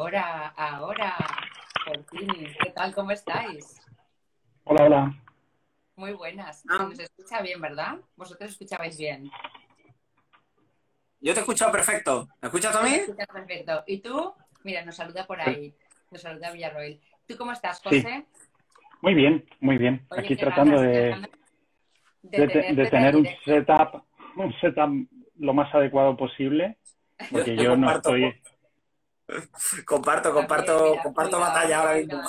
ahora, ahora, por fin, ¿qué tal? ¿Cómo estáis? Hola, hola. Muy buenas. Se nos escucha bien, ¿verdad? Vosotros escuchabais bien. Yo te he escuchado perfecto. ¿Me escuchas a mí? perfecto. ¿Y tú? Mira, nos saluda por ahí. Nos saluda Villarroel. ¿Tú cómo estás, José? Muy bien, muy bien. Aquí tratando de, de, tener un setup, un setup lo más adecuado posible, porque yo no estoy comparto, comparto, comparto batalla ahora mismo.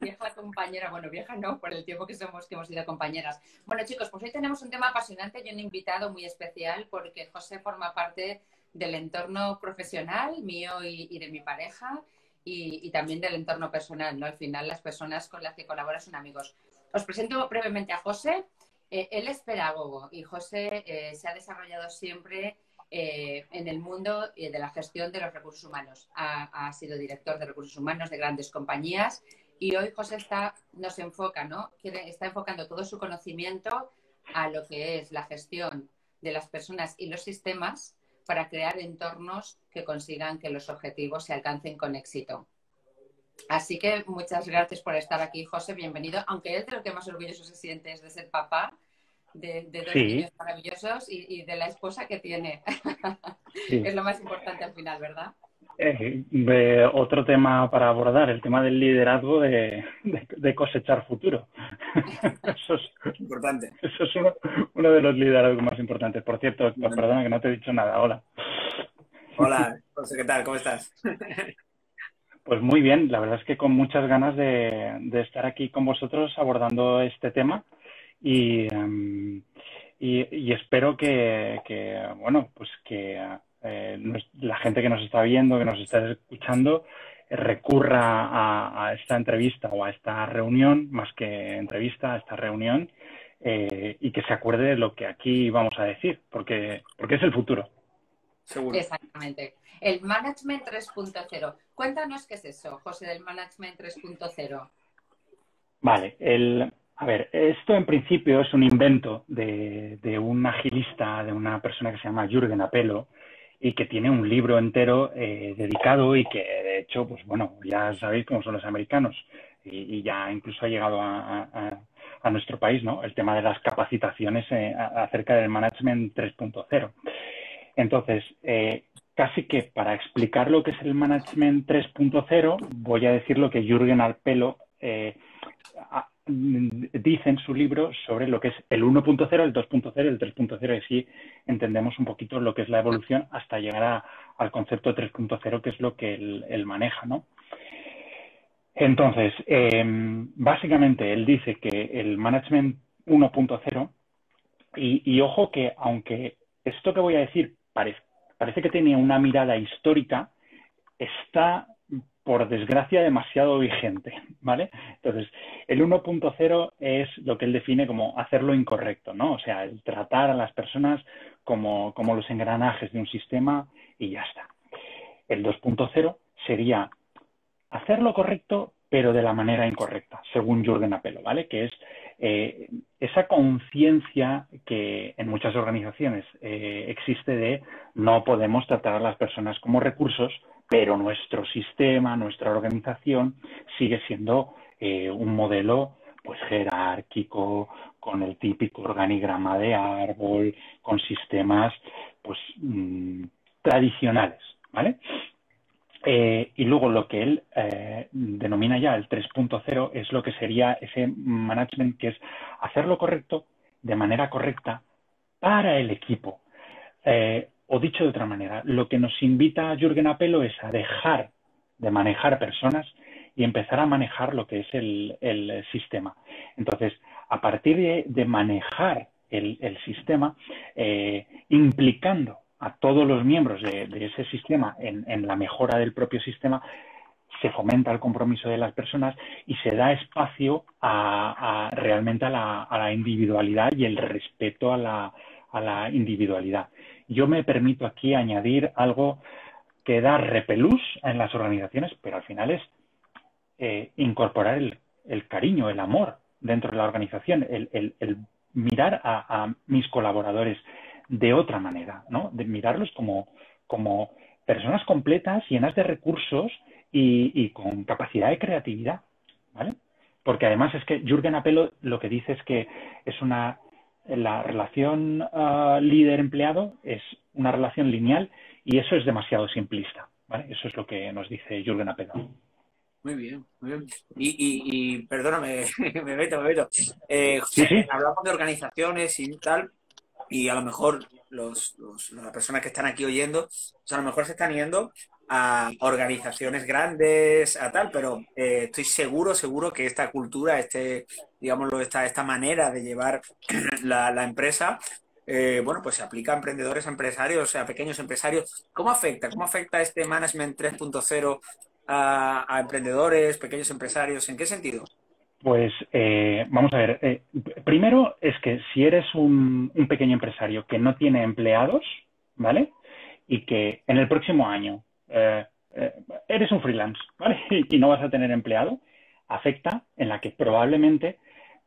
Vieja compañera, bueno, vieja no, por el tiempo que somos, que hemos sido compañeras. Bueno, chicos, pues hoy tenemos un tema apasionante y un invitado muy especial porque José forma parte del entorno profesional mío y, de mi pareja y, también del entorno personal, ¿no? Al final las personas con las que colabora son amigos. Os presento brevemente a José. Eh, él es pedagogo y José eh, se ha desarrollado siempre eh, en el mundo de la gestión de los recursos humanos. Ha, sido director de recursos humanos de grandes compañías y hoy José está, nos enfoca, ¿no? está enfocando todo su conocimiento a lo que es la gestión de las personas y los sistemas para crear entornos que consigan que los objetivos se alcancen con éxito. Así que muchas gracias por estar aquí, José, bienvenido. Aunque él de lo que más orgulloso se siente es de ser papá de, dos niños maravillosos y, de la esposa que tiene. es lo más importante al final, ¿verdad? Eh, otro tema para abordar, el tema del liderazgo de, cosechar futuro. eso es importante. Eso es uno, de los liderazgos más importantes. Por cierto, perdona que no te he dicho nada. Hola. Hola, José, ¿qué tal? ¿Cómo estás? Pues muy bien, la verdad es que con muchas ganas de, de estar aquí con vosotros abordando este tema Y, y, espero que, bueno, pues que eh, la gente que nos está viendo, que nos está escuchando, recurra a, esta entrevista o a esta reunión, más que entrevista, a esta reunión, eh, y que se acuerde de lo que aquí vamos a decir, porque, porque es el futuro. Seguro. Exactamente. El Management 3.0. Cuéntanos qué es eso, José, del Management 3.0. Vale, el, a ver, esto en principio es un invento de, un agilista, de una persona que se llama Jürgen Apelo y que tiene un libro entero eh, dedicado y que de hecho, pues bueno, ya sabéis cómo son los americanos y, ya incluso ha llegado a, nuestro país, ¿no? El tema de las capacitaciones eh, acerca del management 3.0. Entonces, eh, casi que para explicar lo que es el management 3.0, voy a decir lo que Jürgen Apelo dice en su libro sobre lo que es el 1.0, el 2.0, el 3.0 y así entendemos un poquito lo que es la evolución hasta llegar al concepto 3.0 que es lo que él, maneja, ¿no? Entonces, em, básicamente él dice que el management 1.0 y, ojo que aunque esto que voy a decir parece que tiene una mirada histórica, está por desgracia, demasiado vigente, ¿vale? Entonces, el 1.0 es lo que él define como hacer lo incorrecto, ¿no? O sea, el tratar a las personas como, como los engranajes de un sistema y ya está. El 2.0 sería hacer lo correcto, pero de la manera incorrecta, según Jürgen Apelo, ¿vale? Que es eh, esa conciencia que en muchas organizaciones eh, existe de no podemos tratar a las personas como recursos, pero nuestro sistema, nuestra organización sigue siendo eh, un modelo pues jerárquico, con el típico organigrama de árbol, con sistemas pues mm, tradicionales, ¿vale? Eh, y luego lo que él eh, denomina ya el 3.0 es lo que sería ese management que es hacer lo correcto de manera correcta para el equipo. O dicho de otra manera, lo que nos invita a Jürgen Apelo es a dejar de manejar personas y empezar a manejar lo que es el, sistema. Entonces, a partir de, manejar el, sistema, eh, implicando a todos los miembros de, ese sistema en, la mejora del propio sistema, se fomenta el compromiso de las personas y se da espacio a, realmente a la, individualidad y el respeto a la individualidad. Yo me permito aquí añadir algo que da repelús en las organizaciones, pero al final es eh, incorporar el, cariño, el amor dentro de la organización, el, mirar a, mis colaboradores de otra manera, ¿no? De mirarlos como, como personas completas, llenas de recursos y, con capacidad de creatividad, ¿vale? Porque además es que Jürgen Apelo lo que dice es que es una la relación ah, líder-empleado es una relación lineal y eso es demasiado simplista, ¿vale? Eso es lo que nos dice Jürgen Apelo. Muy bien, muy bien. Y, perdóname, me meto, me meto. Eh, hablamos de organizaciones y tal, y a lo mejor los, las personas que están aquí oyendo, a lo mejor se están yendo a organizaciones grandes, a tal, pero eh, estoy seguro, seguro que esta cultura, este, digámoslo, esta, esta manera de llevar la, empresa, eh, bueno, pues se aplica a emprendedores, a empresarios, a pequeños empresarios. ¿Cómo afecta? ¿Cómo afecta este Management 3.0 a, emprendedores, pequeños empresarios? ¿En qué sentido? Pues eh, vamos a ver. Primero es que si eres un, pequeño empresario que no tiene empleados, ¿vale? Y que en el próximo año eh, eres un freelance, ¿vale? Y, no vas a tener empleado, afecta en la que probablemente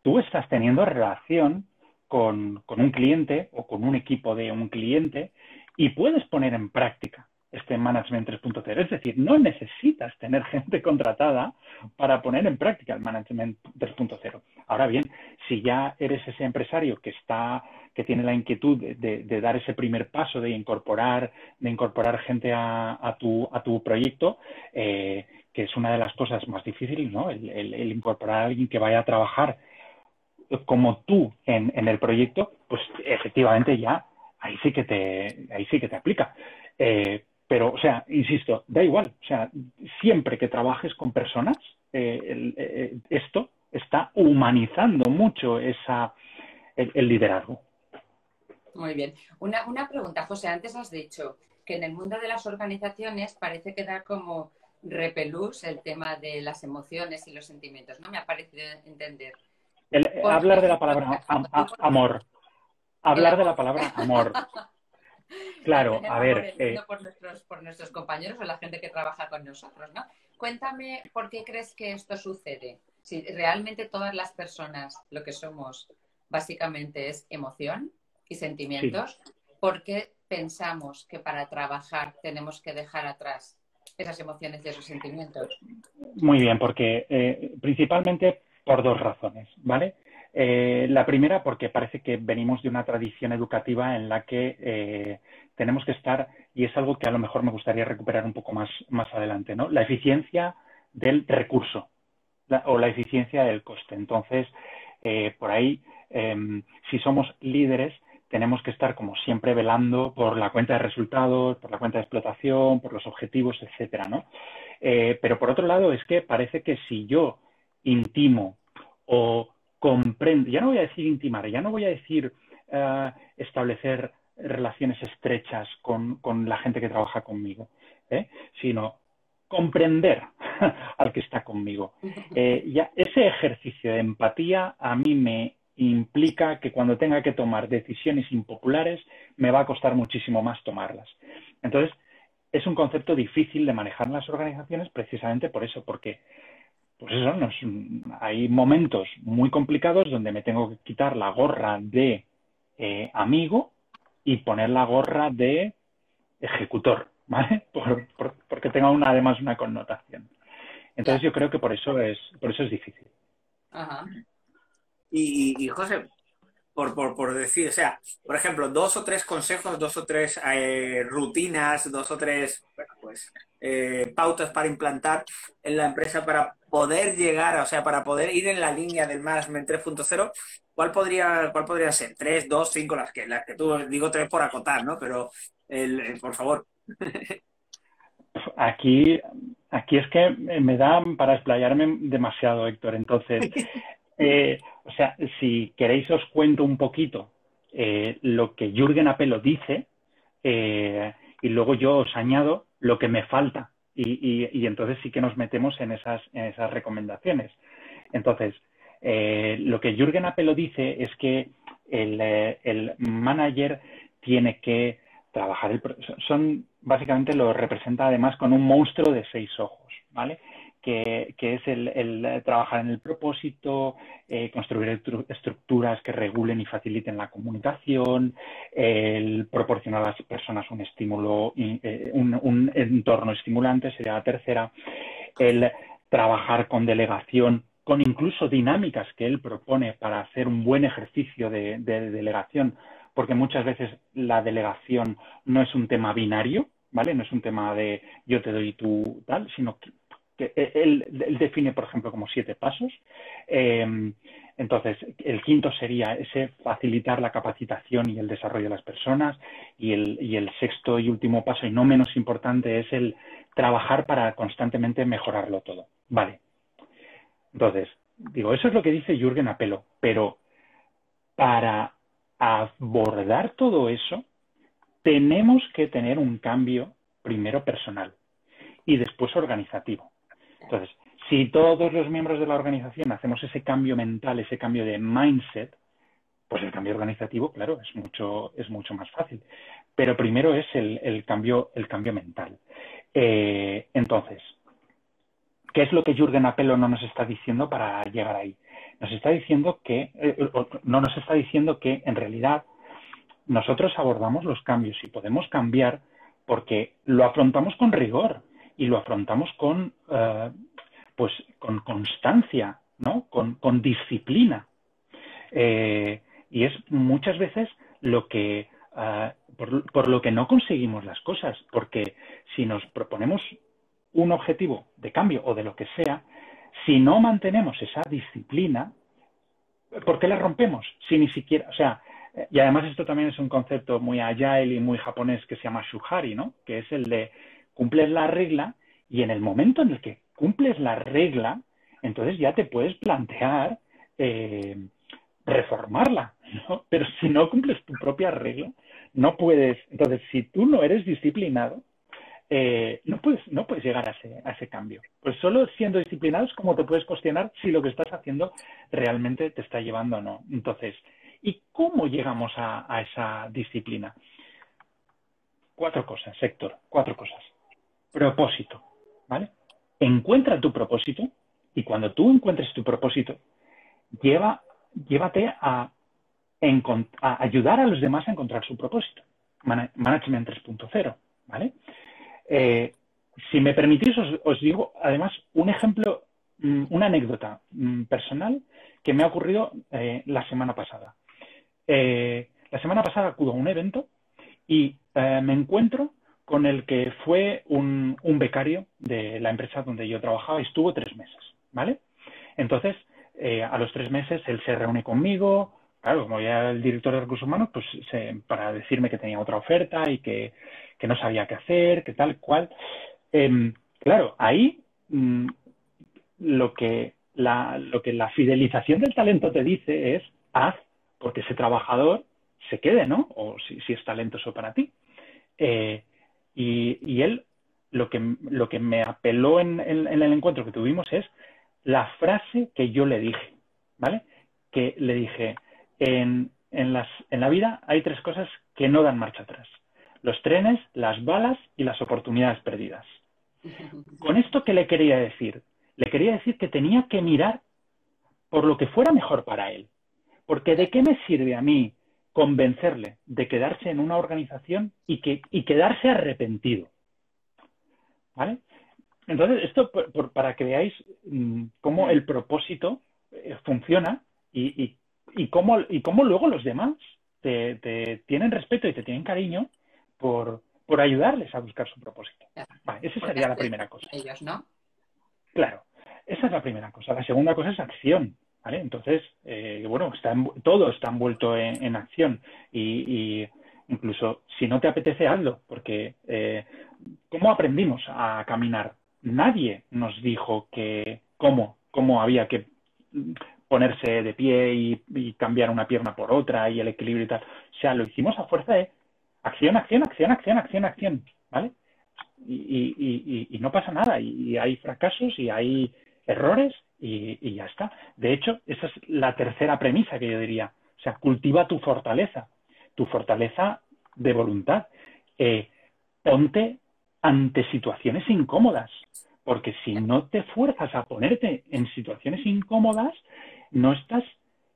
tú estás teniendo relación con un cliente o con un equipo de un cliente y puedes poner en práctica este Management 3.0. Es decir, no necesitas tener gente contratada para poner en práctica el Management 3.0. Ahora bien, si ya eres ese empresario que está, que tiene la inquietud de, dar ese primer paso de incorporar, de incorporar gente a, tu, a tu proyecto, eh, que es una de las cosas más difíciles, ¿no? El, incorporar a alguien que vaya a trabajar como tú en, en el proyecto, pues efectivamente ya ahí sí que te, ahí sí que te aplica. Eh, pero, o sea, insisto, da igual. O sea, siempre que trabajes con personas, eh, eh, esto está humanizando mucho esa, el, liderazgo. Muy bien. Una, una, pregunta, José. Antes has dicho que en el mundo de las organizaciones parece que da como repelús el tema de las emociones y los sentimientos. No me ha parecido entender. hablar de la palabra amor. Hablar de la palabra amor. Claro, a ver. Eh, por, nuestros, por nuestros compañeros o la gente que trabaja con nosotros, ¿no? Cuéntame por qué crees que esto sucede. Si realmente todas las personas lo que somos básicamente es emoción y sentimientos, ¿por qué pensamos que para trabajar tenemos que dejar atrás esas emociones y esos sentimientos? Muy bien, porque eh, principalmente por dos razones, ¿vale? Eh, la primera, porque parece que venimos de una tradición educativa en la que eh, tenemos que estar, y es algo que a lo mejor me gustaría recuperar un poco más, más adelante, ¿no? La eficiencia del recurso o la eficiencia del coste. Entonces, eh, por ahí, em, si somos líderes, tenemos que estar, como siempre, velando por la cuenta de resultados, por la cuenta de explotación, por los objetivos, etcétera, ¿no? pero por otro lado, es que parece que si yo intimo o comprendo, ya no voy a decir intimar, ya no voy a decir eh, establecer relaciones estrechas con, la gente que trabaja conmigo, ¿eh? sino comprender al que está conmigo. Eh, ya, ese ejercicio de empatía a mí me implica que cuando tenga que tomar decisiones impopulares me va a costar muchísimo más tomarlas. Entonces, es un concepto difícil de manejar en las organizaciones precisamente por eso, porque pues eso, hay momentos muy complicados donde me tengo que quitar la gorra de eh, amigo y poner la gorra de ejecutor, ¿vale? porque tenga una, además una connotación. Entonces yo creo que por eso es, por eso es difícil. Ajá. Y, José, por, por, decir, o sea, por ejemplo, dos o tres consejos, dos o tres eh, rutinas, dos o tres, pues, eh, pautas para implantar en la empresa para poder llegar, o sea, para poder ir en la línea del Management 3.0, ¿cuál podría, ¿cuál podría ser? ¿Tres, dos, cinco? Las que, las que tú, digo tres por acotar, ¿no? Pero, el, por favor. Aquí, aquí es que me da para explayarme demasiado, Héctor. Entonces, eh, o sea, si queréis os cuento un poquito eh, lo que Jürgen Apelo dice eh, y luego yo os añado lo que me falta y, entonces sí que nos metemos en esas, esas recomendaciones. Entonces, eh, lo que Jürgen Apelo dice es que el, eh, el manager tiene que trabajar el son básicamente lo representa además con un monstruo de seis ojos, ¿vale? Que, es el, trabajar en el propósito, eh, construir estructuras que regulen y faciliten la comunicación, el proporcionar a las personas un estímulo, eh, un, entorno estimulante, sería la tercera. el trabajar con delegación, con incluso dinámicas que él propone para hacer un buen ejercicio de, delegación, porque muchas veces la delegación no es un tema binario, ¿vale? No es un tema de yo te doy tú tal, sino que, él, define, por ejemplo, como siete pasos. Eh, entonces, el quinto sería ese facilitar la capacitación y el desarrollo de las personas. Y el, y el sexto y último paso, y no menos importante, es el trabajar para constantemente mejorarlo todo. Vale. Entonces, digo, eso es lo que dice Jürgen Apelo, pero para abordar todo eso, tenemos que tener un cambio primero personal y después organizativo. Entonces, si todos los miembros de la organización hacemos ese cambio mental, ese cambio de mindset, pues el cambio organizativo, claro, es mucho, es mucho más fácil. Pero primero es el, cambio, el cambio mental. Eh, entonces, ¿qué es lo que Jürgen Apelo no nos está diciendo para llegar ahí? Nos está diciendo que, eh, no nos está diciendo que en realidad nosotros abordamos los cambios y podemos cambiar porque lo afrontamos con rigor y lo afrontamos con eh, pues con constancia, ¿no? Con, disciplina. Eh, y es muchas veces lo que, ah, por, lo que no conseguimos las cosas, porque si nos proponemos un objetivo de cambio o de lo que sea, si no mantenemos esa disciplina, ¿por qué la rompemos? Si ni siquiera, o sea, y además esto también es un concepto muy agile y muy japonés que se llama shuhari, ¿no? Que es el de cumples la regla y en el momento en el que cumples la regla, entonces ya te puedes plantear eh, reformarla, ¿no? Pero si no cumples tu propia regla, no puedes. Entonces, si tú no eres disciplinado, eh, no, puedes, no puedes llegar a ese, a ese cambio. Pues solo siendo disciplinado es como te puedes cuestionar si lo que estás haciendo realmente te está llevando o no. Entonces, ¿y cómo llegamos a, a esa disciplina? Cuatro cosas, Héctor, cuatro cosas. Propósito, ¿vale? encuentra tu propósito y cuando tú encuentres tu propósito, lleva, llévate a, ayudar a los demás a encontrar su propósito. Management 3.0, ¿vale? Eh, si me permitís, os, digo además un ejemplo, mm, una anécdota mm, personal que me ha ocurrido eh, la semana pasada. Eh, la semana pasada acudo a un evento y me encuentro con el que fue un, becario de la empresa donde yo trabajaba y estuvo tres meses, ¿vale? Entonces, eh, a los tres meses él se reúne conmigo, claro, como ya el director de recursos humanos, pues para decirme que tenía otra oferta y que, no sabía qué hacer, que tal cual. Em, claro, ahí mm, lo, que la, lo que la fidelización del talento te dice es haz porque ese trabajador se quede, ¿no? O si, si es talentoso para ti. Eh, y, él, lo que, lo que me apeló en, el encuentro que tuvimos es la frase que yo le dije, ¿vale? Que le dije, en, en, las, en la vida hay tres cosas que no dan marcha atrás. Los trenes, las balas y las oportunidades perdidas. Con esto, ¿qué le quería decir? Le quería decir que tenía que mirar por lo que fuera mejor para él. Porque ¿de qué me sirve a mí convencerle de quedarse en una organización y, que, y quedarse arrepentido. ¿Vale? Entonces, esto para que veáis mm, cómo el propósito eh, funciona y, y, cómo, y cómo luego los demás te, tienen respeto y te tienen cariño por, por ayudarles a buscar su propósito. Vale, esa sería la primera cosa. Ellos, ¿no? Claro, esa es la primera cosa. La segunda cosa es acción. Entonces, eh, bueno, todo está envuelto en, acción y, incluso si no te apetece, hazlo, porque eh, ¿cómo aprendimos a caminar? Nadie nos dijo que cómo, cómo había que ponerse de pie y, cambiar una pierna por otra y el equilibrio y tal. O sea, lo hicimos a fuerza de acción, acción, acción, acción, acción, acción, ¿vale? Y no pasa nada, y hay fracasos y hay errores y, ya está. De hecho, esa es la tercera premisa que yo diría. O sea, cultiva tu fortaleza, tu fortaleza de voluntad. Eh, ponte ante situaciones incómodas, porque si no te fuerzas a ponerte en situaciones incómodas, no estás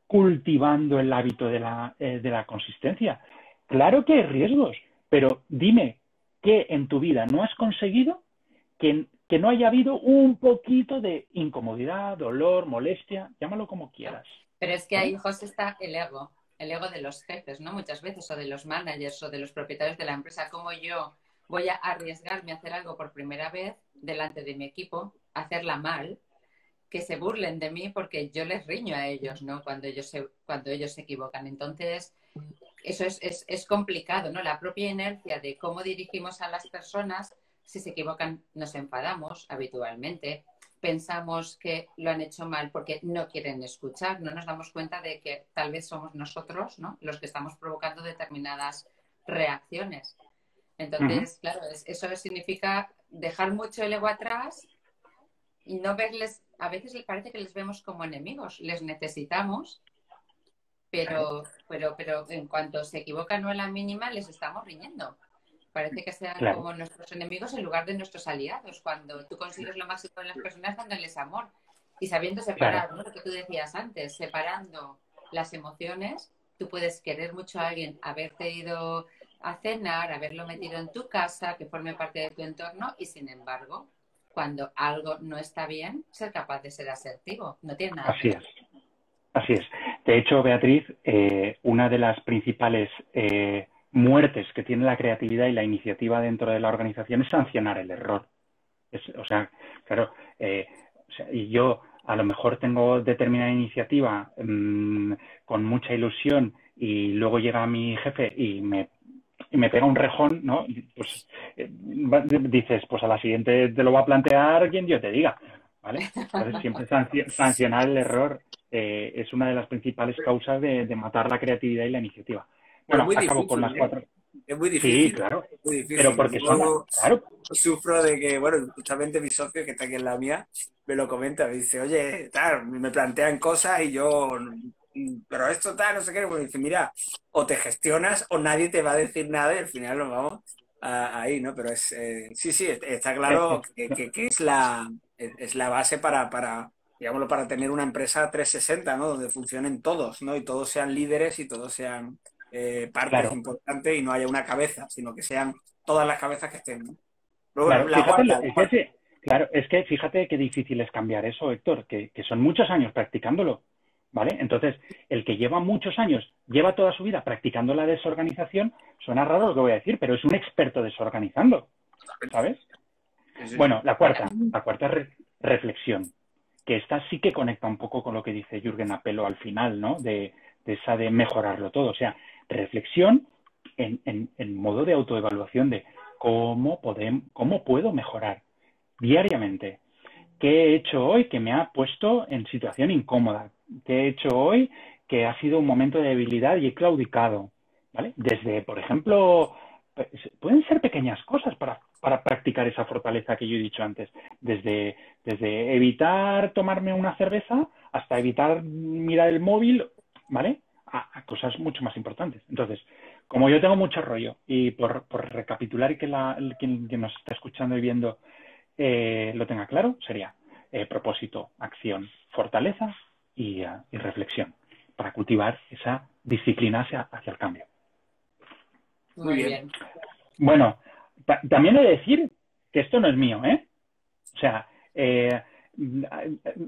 cultivando el hábito de la, eh, de la consistencia. Claro que hay riesgos, pero dime qué en tu vida no has conseguido que, que no haya habido un poquito de incomodidad, dolor, molestia, llámalo como quieras. Pero es que ahí, José, está el ego, el ego de los jefes, ¿no? Muchas veces, o de los managers o de los propietarios de la empresa, como yo voy a arriesgarme a hacer algo por primera vez delante de mi equipo, hacerla mal, que se burlen de mí porque yo les riño a ellos, ¿no? Cuando ellos se, cuando ellos se equivocan. Entonces, eso es, es, es complicado, ¿no? La propia inercia de cómo dirigimos a las personas, si se equivocan, nos enfadamos habitualmente, pensamos que lo han hecho mal porque no quieren escuchar, no nos damos cuenta de que tal vez somos nosotros, ¿no? Los que estamos provocando determinadas reacciones. Entonces, claro, eso significa dejar mucho el ego atrás y no verles, a veces parece que les vemos como enemigos, les necesitamos, pero, pero, pero en cuanto se equivocan o en la mínima, les estamos riñendo. Parece que sean como nuestros enemigos en lugar de nuestros aliados. Cuando tú consigues lo máximo en las personas, dándoles amor y sabiendo separar, ¿no? lo que tú decías antes, separando las emociones, tú puedes querer mucho a alguien, haberte ido a cenar, haberlo metido en tu casa, que forme parte de tu entorno y sin embargo, cuando algo no está bien, ser capaz de ser asertivo. No tiene nada. Así es. Así es. De hecho, Beatriz, eh, una de las principales eh, muertes que tiene la creatividad y la iniciativa dentro de la organización es sancionar el error. o sea, claro, eh, y yo a lo mejor tengo determinada iniciativa mm, con mucha ilusión y luego llega mi jefe y me y me pega un rejón, ¿no? Pues eh, dices, pues a la siguiente te lo va a plantear quien yo te diga, ¿vale? Entonces siempre sancionar el error eh, es una de las principales causas de, matar la creatividad y la iniciativa. Bueno, acabo con las ¿eh? cuatro. Es muy difícil. Sí, claro. Pero porque son, claro. Sufro de que, bueno, justamente mi socio que está aquí en la mía me lo comenta, me dice, oye, tal, me plantean cosas y yo pero esto tal, no sé qué, pues dice, mira, o te gestionas o nadie te va a decir nada y al final nos vamos ahí, ¿no? Pero es, eh, sí, sí, está claro que, que, es, la, es la base para, para, digámoslo, para tener una empresa 360, ¿no? Donde funcionen todos, ¿no? Y todos sean líderes y todos sean eh, partes importantes y no haya una cabeza, sino que sean todas las cabezas que estén. claro, es que fíjate qué difícil es cambiar eso, Héctor, que, que son muchos años practicándolo. ¿Vale? Entonces, el que lleva muchos años, lleva toda su vida practicando la desorganización, suena raro lo que voy a decir, pero es un experto desorganizando, ¿sabes? Bueno, la cuarta, la cuarta es reflexión, que esta sí que conecta un poco con lo que dice Jürgen Apelo al final, ¿no? De, esa de mejorarlo todo, o sea, reflexión en, en, modo de autoevaluación de cómo, podemos, cómo puedo mejorar diariamente. ¿Qué he hecho hoy que me ha puesto en situación incómoda? que he hecho hoy que ha sido un momento de debilidad y he claudicado, ¿vale? Desde, por ejemplo, pues, pueden ser pequeñas cosas para, para practicar esa fortaleza que yo he dicho antes, desde, desde evitar tomarme una cerveza hasta evitar mirar el móvil, ¿vale? A, cosas mucho más importantes. Entonces, como yo tengo mucho rollo y por, por recapitular y que la, quien, nos está escuchando y viendo eh, lo tenga claro, sería eh, propósito, acción, fortaleza, y, reflexión para cultivar esa disciplina hacia, hacia el cambio. Muy bien. Bueno, también he de decir que esto no es mío, ¿eh? O sea, eh,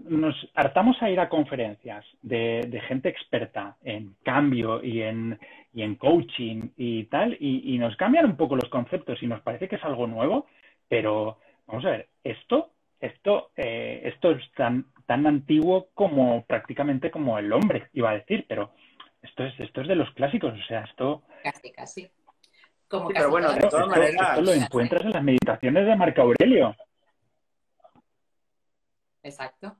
nos hartamos a ir a conferencias de, gente experta en cambio y en, y en coaching y tal, y, y, nos cambian un poco los conceptos y nos parece que es algo nuevo, pero vamos a ver, esto esto, eh, esto es tan, tan antiguo como prácticamente como el hombre, iba a decir, pero esto es, esto es de los clásicos, o sea, esto... Casi, casi. pero bueno, de todas maneras... Esto lo encuentras en las meditaciones de Marco Aurelio. Exacto.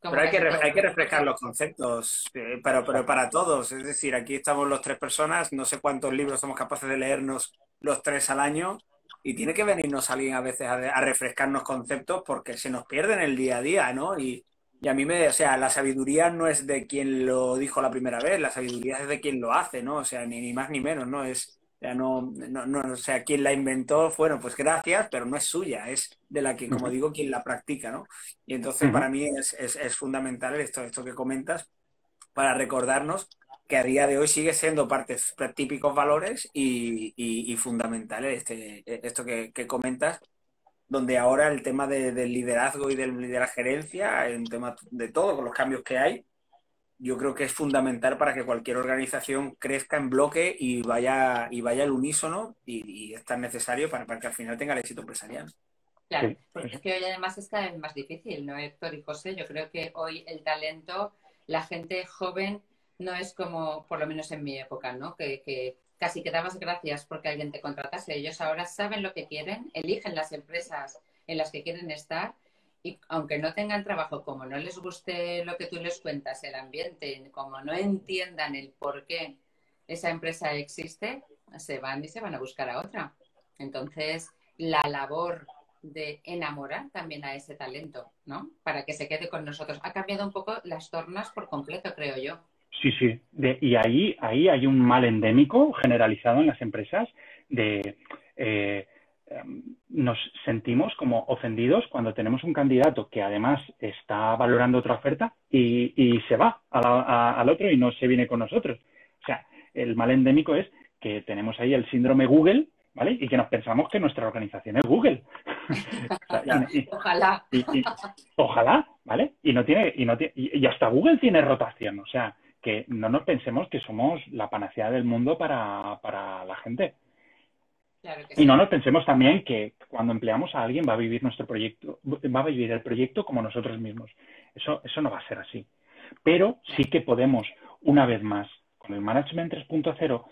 pero hay que, hay que refrescar los conceptos, eh, pero, pero para todos. Es decir, aquí estamos los tres personas, no sé cuántos libros somos capaces de leernos los tres al año, y tiene que venirnos alguien a veces a, refrescarnos conceptos porque se nos pierde en el día a día, ¿no? Y, a mí me, o sea, la sabiduría no es de quien lo dijo la primera vez, la sabiduría es de quien lo hace, ¿no? O sea, ni, más ni menos, ¿no? Es, o no, no, no, o sea, quien la inventó, bueno, pues gracias, pero no es suya, es de la que, como digo, quien la practica, ¿no? Y entonces para mí es, es, es fundamental esto, esto que comentas para recordarnos que a día de hoy sigue siendo parte de típicos valores y, fundamentales este, esto que, comentas donde ahora el tema del liderazgo y de la gerencia, un tema de todo, con los cambios que hay, yo creo que es fundamental para que cualquier organización crezca en bloque y vaya, y vaya al unísono y, es tan necesario para, para, que al final tenga el éxito empresarial. Claro, porque es que hoy además es cada vez más difícil, ¿no, Héctor y José? Yo creo que hoy el talento, la gente joven no es como, por lo menos en mi época, ¿no? Que, que casi que dabas gracias porque alguien te contratase. Ellos ahora saben lo que quieren, eligen las empresas en las que quieren estar y aunque no tengan trabajo, como no les guste lo que tú les cuentas, el ambiente, como no entiendan el por qué esa empresa existe, se van y se van a buscar a otra. Entonces, la labor de enamorar también a ese talento, ¿no? Para que se quede con nosotros. Ha cambiado un poco las tornas por completo, creo yo. Sí, sí. y ahí, ahí hay un mal endémico generalizado en las empresas de eh, nos sentimos como ofendidos cuando tenemos un candidato que además está valorando otra oferta y, se va al otro y no se viene con nosotros. O sea, el mal endémico es que tenemos ahí el síndrome Google, ¿vale? Y que nos pensamos que nuestra organización es Google. ojalá. ojalá, ¿vale? Y no tiene, y no tiene, y hasta Google tiene rotación, o sea, que no nos pensemos que somos la panacea del mundo para, para la gente y no nos pensemos también que cuando empleamos a alguien va a vivir nuestro proyecto, va a vivir el proyecto como nosotros mismos. Eso, eso no va a ser así. Pero sí que podemos, una vez más, con el Management 3.0,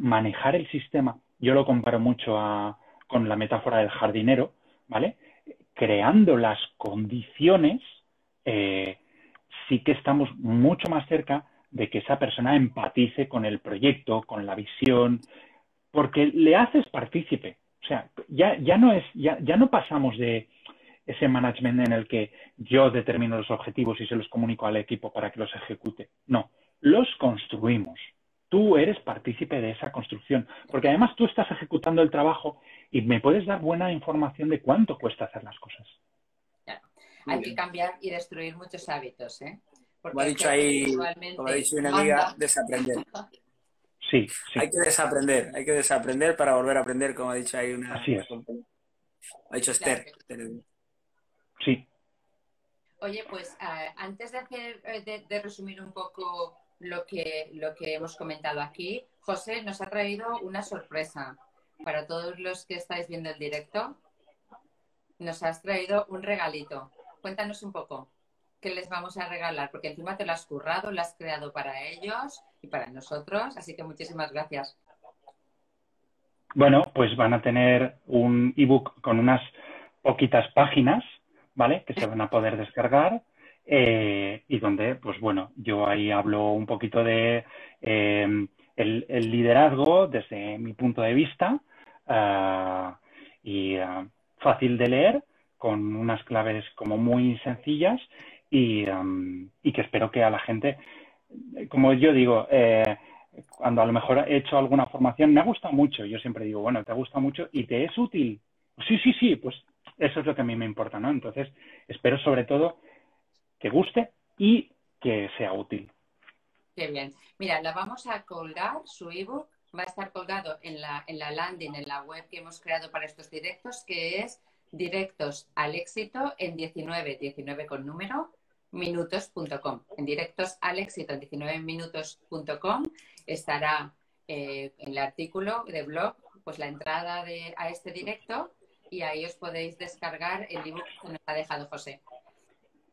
manejar el sistema. Yo lo comparo mucho con la metáfora del jardinero, ¿vale? Creando las condiciones, eh, sí que estamos mucho más cerca de que esa persona empatice con el proyecto, con la visión, porque le haces partícipe. O sea, ya, ya, no es, ya, ya no pasamos de ese management en el que yo determino los objetivos y se los comunico al equipo para que los ejecute. No, los construimos. Tú eres partícipe de esa construcción, porque además tú estás ejecutando el trabajo y me puedes dar buena información de cuánto cuesta hacer las cosas. Hay que cambiar y destruir muchos hábitos, ¿eh? como ha dicho ahí, como ha dicho una amiga, desaprender. Sí, Hay que desaprender, hay que desaprender para volver a aprender, como ha dicho ahí una. Así es. Ha dicho Esther. Sí. Oye, pues ah, antes de hacer, eh, de, resumir un poco lo que, lo que hemos comentado aquí, José nos ha traído una sorpresa para todos los que estáis viendo el directo. Nos has traído un regalito. Cuéntanos un poco qué les vamos a regalar, porque encima te lo has currado, lo has creado para ellos y para nosotros, así que muchísimas gracias. Bueno, pues van a tener un ebook con unas poquitas páginas, ¿vale? Que se van a poder descargar eh, y donde, pues bueno, yo ahí hablo un poquito de eh, el, liderazgo desde mi punto de vista eh, y fácil de leer con unas claves como muy sencillas y, que espero que a la gente, como yo digo, eh, cuando a lo mejor he hecho alguna formación, me ha gustado mucho, yo siempre digo, bueno, te ha gustado mucho y te es útil. Sí, sí, sí, pues eso es lo que a mí me importa, ¿no? Entonces, espero sobre todo que guste y que sea útil. Qué bien. Mira, la vamos a colgar, su ebook va a estar colgado en la, en la landing, en la web que hemos creado para estos directos, que es directos al éxito en 19, 19 con número, minutos.com. En directos al éxito en 19minutos.com estará eh, en el artículo de blog, pues la entrada de, a este directo y ahí os podéis descargar el ebook que nos ha dejado José.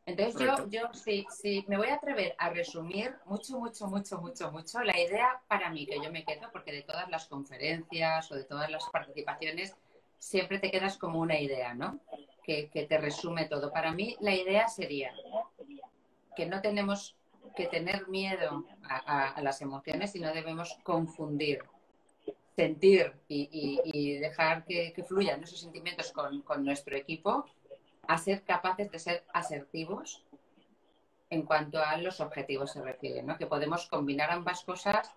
Entonces yo, yo sí, sí, me voy a atrever a resumir mucho, mucho, mucho, mucho, mucho la idea para mí que yo me quedo, porque de todas las conferencias o de todas las participaciones siempre te quedas como una idea, ¿no? Que, que te resume todo. Para mí la idea sería que no tenemos que tener miedo a, las emociones y no debemos confundir, sentir y, dejar que, fluyan esos sentimientos con, nuestro equipo, a ser capaces de ser asertivos en cuanto a los objetivos se refiere, ¿no? que podemos combinar ambas cosas,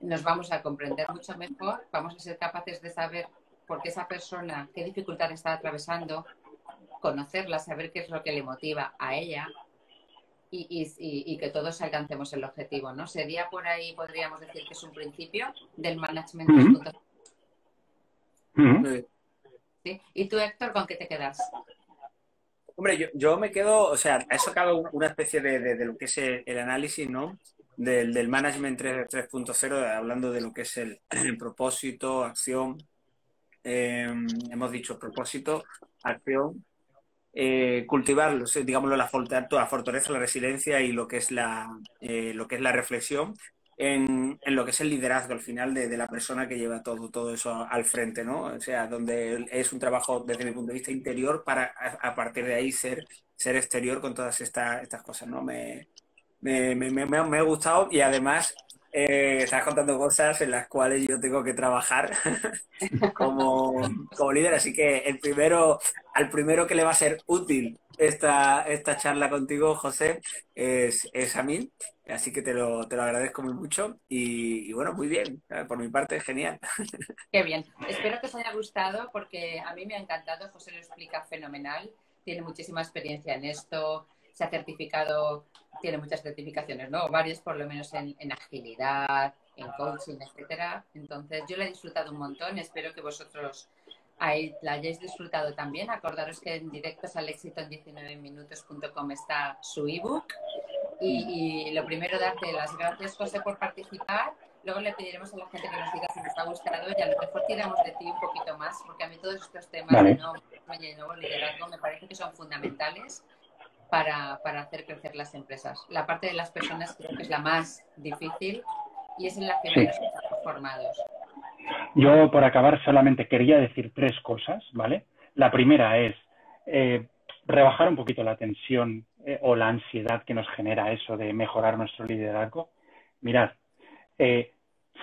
nos vamos a comprender mucho mejor, vamos a ser capaces de saber por qué esa persona, qué dificultad está atravesando, conocerla, saber qué es lo que le motiva a ella y, que todos alcancemos el objetivo, ¿no? Sería por ahí, podríamos decir que es un principio del management. Sí. ¿Y tú, Héctor, con qué te quedas? Hombre, yo, me quedo, o sea, he sacado una especie de, lo que es el, análisis, ¿no? Del, del Management 3.0, hablando de lo que es el, propósito, acción. Em, hemos dicho propósito, acción, eh, cultivar, digámoslo, la, la fortaleza, la resiliencia y lo que es la, eh, lo que es la reflexión en, lo que es el liderazgo al final de, la persona que lleva todo, todo eso al frente, ¿no? O sea, donde es un trabajo desde mi punto de vista interior para a, partir de ahí ser, ser exterior con todas estas, estas cosas, ¿no? Me, me, me, me, ha gustado y además eh, estás contando cosas en las cuales yo tengo que trabajar como, como líder, así que el primero, al primero que le va a ser útil esta, esta charla contigo, José, es, es a mí. Así que te lo, te lo agradezco muy mucho y, bueno, muy bien. Por mi parte, genial. Qué bien. Espero que os haya gustado porque a mí me ha encantado. José lo explica fenomenal. Tiene muchísima experiencia en esto. Se ha certificado, tiene muchas certificaciones, ¿no? Varias por lo menos en, en agilidad, en coaching, etcétera. Entonces, yo lo he disfrutado un montón. Espero que vosotros ahí la hayáis disfrutado también. Acordaros que en directos al éxito en 19minutos.com está su ebook. Y, y, lo primero, darte las gracias, José, por participar. Luego le pediremos a la gente que nos diga si nos ha gustado y a lo mejor tiramos de ti un poquito más, porque a mí todos estos temas de nuevo, liderazgo me parece que son fundamentales para, para hacer crecer las empresas. La parte de las personas creo que es la más difícil y es en la que menos estamos formados. Yo, por acabar, solamente quería decir tres cosas, ¿vale? La primera es eh, rebajar un poquito la tensión eh, o la ansiedad que nos genera eso de mejorar nuestro liderazgo. Mirad, eh,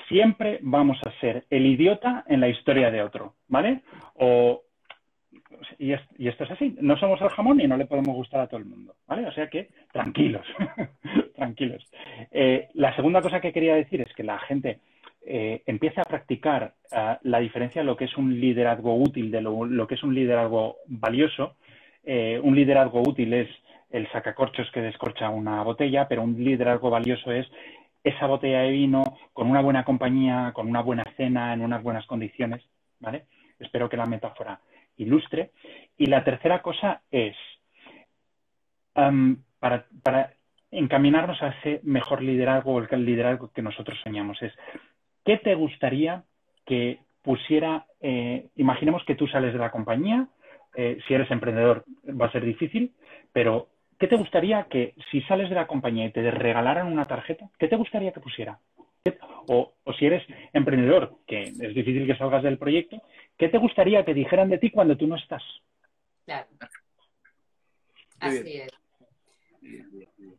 siempre vamos a ser el idiota en la historia de otro, ¿vale? O, y, esto es así, no somos el jamón y no le podemos gustar a todo el mundo, ¿vale? O sea que tranquilos, tranquilos. la segunda cosa que quería decir es que la gente eh, empiece a practicar eh, la diferencia de lo que es un liderazgo útil de lo, que es un liderazgo valioso. Eh, un liderazgo útil es el sacacorchos que descorcha una botella, pero un liderazgo valioso es esa botella de vino con una buena compañía, con una buena cena, en unas buenas condiciones, ¿vale? Espero que la metáfora ilustre. Y la tercera cosa es, para, para, encaminarnos a ese mejor liderazgo o el liderazgo que nosotros soñamos, es ¿qué te gustaría que pusiera, eh, imaginemos que tú sales de la compañía, eh, si eres emprendedor va a ser difícil, pero ¿qué te gustaría que si sales de la compañía y te regalaran una tarjeta, ¿qué te gustaría que pusiera? O, si eres emprendedor, que es difícil que salgas del proyecto, ¿qué te gustaría que dijeran de ti cuando tú no estás? Claro. Así es.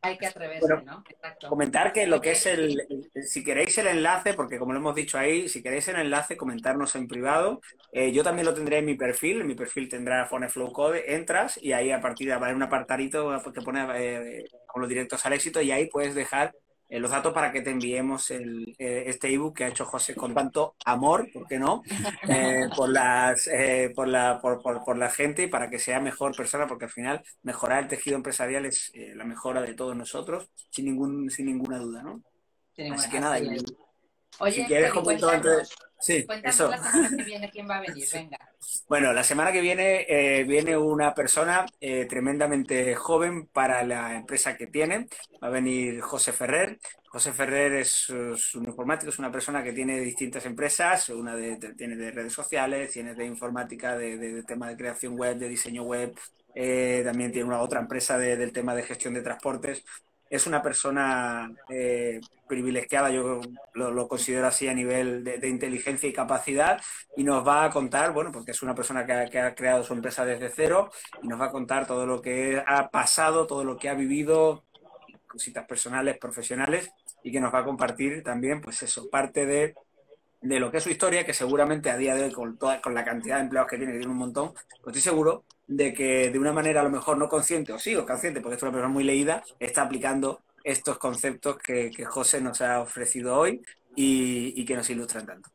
Hay que atreverse, ¿no? Comentar que lo que es el, si queréis el enlace, porque como lo hemos dicho ahí, si queréis el enlace, comentarnos en privado. Eh, yo también lo tendré en mi perfil, en mi perfil tendrá Flow Code, entras y ahí a partir de haber un apartadito que pone eh, con los directos al éxito y ahí puedes dejar eh, los datos para que te enviemos el, eh, este ebook que ha hecho José con tanto amor, ¿por qué no? Eh, por, las, por, la, por, por, la gente y para que sea mejor persona, porque al final mejorar el tejido empresarial es la mejora de todos nosotros, sin, ningún, sin ninguna duda, ¿no? Así que nada, Oye, si quieres comento antes. Sí, eso. la semana que viene quién va a venir, venga. Bueno, la semana que viene eh, viene una persona eh, tremendamente joven para la empresa que tiene. Va a venir José Ferrer. José Ferrer es, un informático, es una persona que tiene distintas empresas, una de, tiene de redes sociales, tiene de informática, de, de, tema de creación web, de diseño web, eh, también tiene una otra empresa del tema de gestión de transportes es una persona eh, privilegiada, yo lo, considero así a nivel de, inteligencia y capacidad, y nos va a contar, bueno, porque es una persona que ha, creado su empresa desde cero, y nos va a contar todo lo que ha pasado, todo lo que ha vivido, cositas personales, profesionales, y que nos va a compartir también, pues eso, parte de de lo que es su historia, que seguramente a día de hoy, con, toda, con la cantidad de empleados que tiene, que tiene un montón, pues estoy seguro de que de una manera a lo mejor no consciente, o sí, o consciente, porque es una persona muy leída, está aplicando estos conceptos que, que José nos ha ofrecido hoy y, y, que nos ilustran tanto.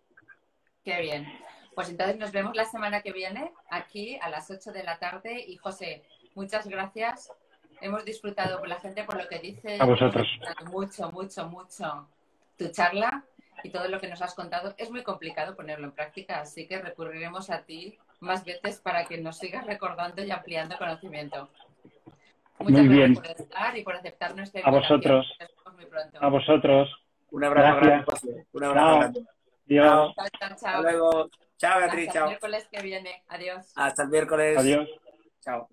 Qué bien. Pues entonces nos vemos la semana que viene aquí a las 8 de la tarde y José, muchas gracias. Hemos disfrutado con la gente por lo que dice. A vosotros. Mucho, mucho, mucho tu charla y todo lo que nos has contado. Es muy complicado ponerlo en práctica, así que recurriremos a ti más veces para que nos sigas recordando y ampliando conocimiento. Muchas muy bien. gracias por estar y por aceptar nuestra invitación. A vosotros. Muy pronto. A vosotros. Un abrazo gracias. grande. Un abrazo grande. Adiós. Chao, chao, Hasta luego. Chao, Beatriz. Hasta chao. el miércoles que viene. Adiós. Hasta el miércoles. Adiós. Chao.